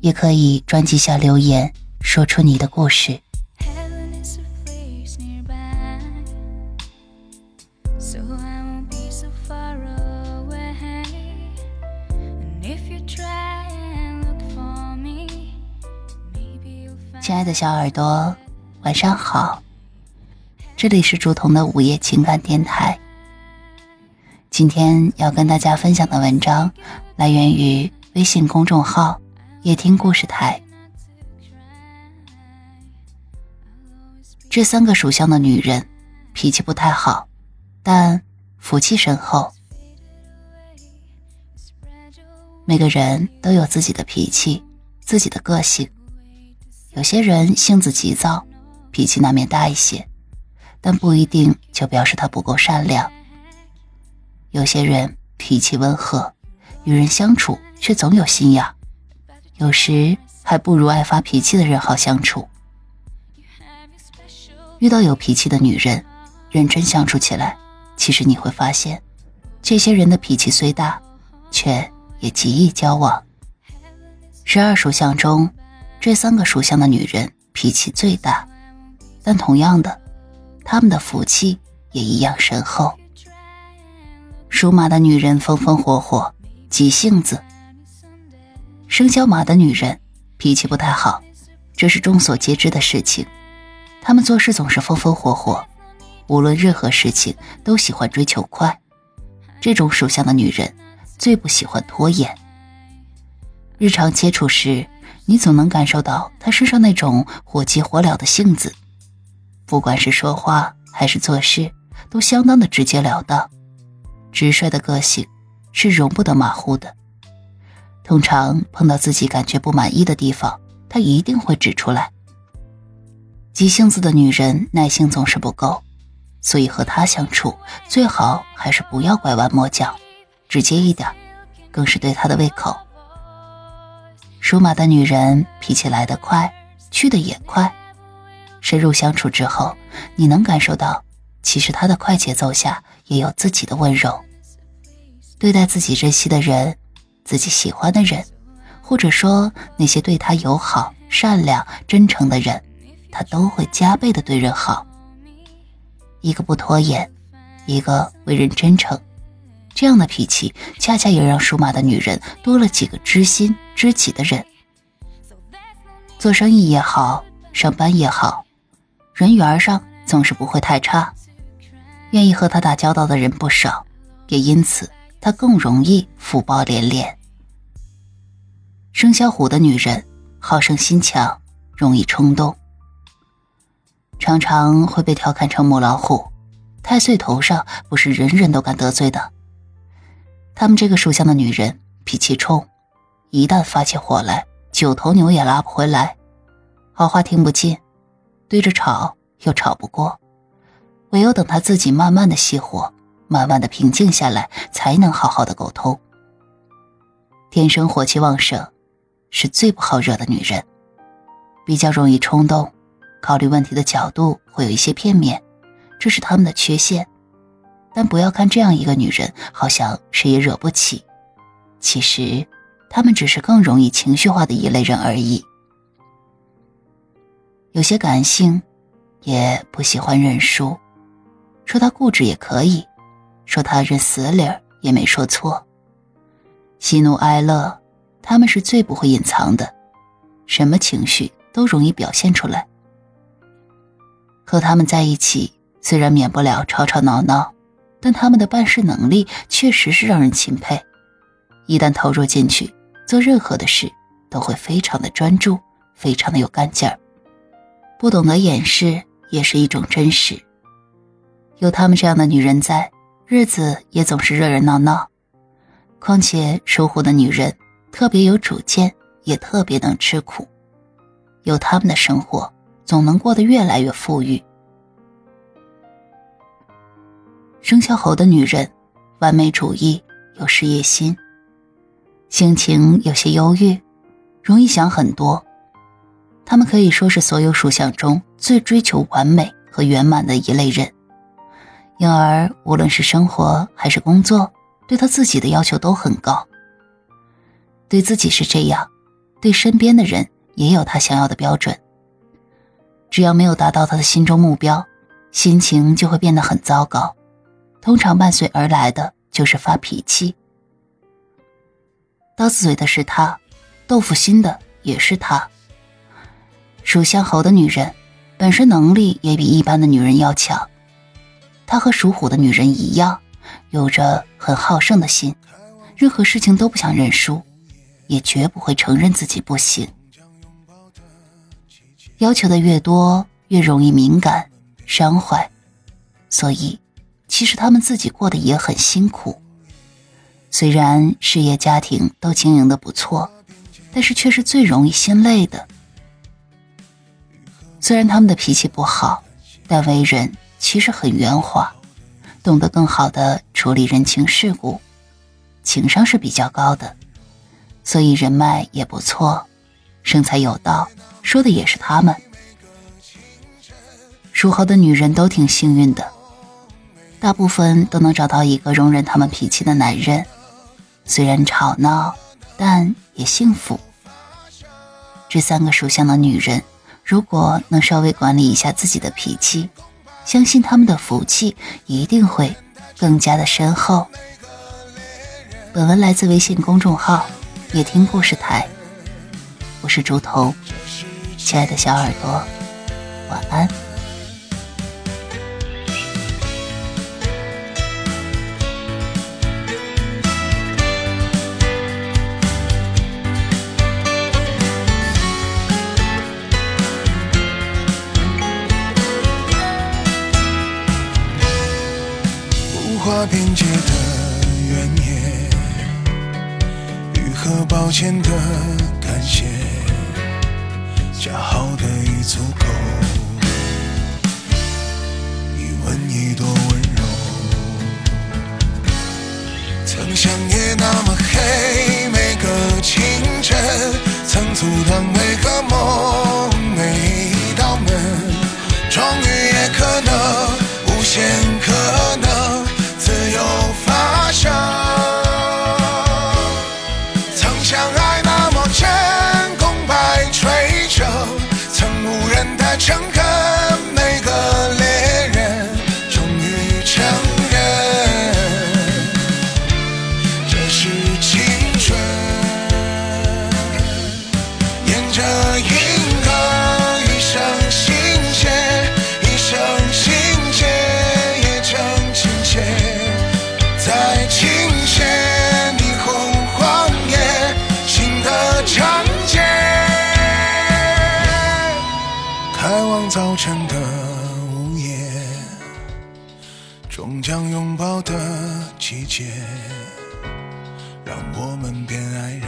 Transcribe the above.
也可以专辑下留言，说出你的故事。亲爱的小耳朵，晚上好！这里是竹筒的午夜情感电台。今天要跟大家分享的文章来源于微信公众号。也听故事台。这三个属相的女人脾气不太好，但福气深厚。每个人都有自己的脾气，自己的个性。有些人性子急躁，脾气难免大一些，但不一定就表示他不够善良。有些人脾气温和，与人相处却总有心眼。有时还不如爱发脾气的人好相处。遇到有脾气的女人，认真相处起来，其实你会发现，这些人的脾气虽大，却也极易交往。十二属相中，这三个属相的女人脾气最大，但同样的，她们的福气也一样深厚。属马的女人风风火火，急性子。生肖马的女人脾气不太好，这是众所皆知的事情。她们做事总是风风火火，无论任何事情都喜欢追求快。这种属相的女人最不喜欢拖延。日常接触时，你总能感受到她身上那种火急火燎的性子，不管是说话还是做事，都相当的直截了当。直率的个性是容不得马虎的。通常碰到自己感觉不满意的地方，他一定会指出来。急性子的女人耐性总是不够，所以和她相处最好还是不要拐弯抹角，直接一点，更是对她的胃口。属马的女人脾气来得快，去的也快。深入相处之后，你能感受到，其实她的快节奏下也有自己的温柔。对待自己珍惜的人。自己喜欢的人，或者说那些对他友好、善良、真诚的人，他都会加倍的对人好。一个不拖延，一个为人真诚，这样的脾气，恰恰也让属马的女人多了几个知心知己的人。做生意也好，上班也好，人缘上总是不会太差。愿意和他打交道的人不少，也因此他更容易福报连连。生肖虎的女人好胜心强，容易冲动，常常会被调侃成母老虎。太岁头上不是人人都敢得罪的。他们这个属相的女人脾气冲，一旦发起火来，九头牛也拉不回来，好话听不进，对着吵又吵不过，唯有等他自己慢慢的熄火，慢慢的平静下来，才能好好的沟通。天生火气旺盛。是最不好惹的女人，比较容易冲动，考虑问题的角度会有一些片面，这是他们的缺陷。但不要看这样一个女人，好像谁也惹不起，其实，他们只是更容易情绪化的一类人而已。有些感性，也不喜欢认输，说他固执也可以，说他认死理儿也没说错，喜怒哀乐。他们是最不会隐藏的，什么情绪都容易表现出来。和他们在一起，虽然免不了吵吵闹闹，但他们的办事能力确实是让人钦佩。一旦投入进去，做任何的事都会非常的专注，非常的有干劲儿。不懂得掩饰也是一种真实。有他们这样的女人在，日子也总是热热闹闹。况且属虎的女人。特别有主见，也特别能吃苦，有他们的生活总能过得越来越富裕。生肖猴的女人，完美主义，有事业心，性情有些忧郁，容易想很多。他们可以说是所有属相中最追求完美和圆满的一类人，因而无论是生活还是工作，对他自己的要求都很高。对自己是这样，对身边的人也有他想要的标准。只要没有达到他的心中目标，心情就会变得很糟糕。通常伴随而来的就是发脾气。刀子嘴的是他，豆腐心的也是他。属相猴的女人，本身能力也比一般的女人要强。她和属虎的女人一样，有着很好胜的心，任何事情都不想认输，也绝不会承认自己不行。要求的越多，越容易敏感、伤怀，所以。其实他们自己过得也很辛苦，虽然事业家庭都经营的不错，但是却是最容易心累的。虽然他们的脾气不好，但为人其实很圆滑，懂得更好的处理人情世故，情商是比较高的，所以人脉也不错，生财有道，说的也是他们。属猴的女人都挺幸运的。大部分都能找到一个容忍他们脾气的男人，虽然吵闹，但也幸福。这三个属相的女人，如果能稍微管理一下自己的脾气，相信他们的福气一定会更加的深厚。本文来自微信公众号“夜听故事台”，我是竹头，亲爱的小耳朵，晚安。边界的原野，愈合抱歉的感谢，加好的已足乘客。终将拥抱的季节，让我们变爱人，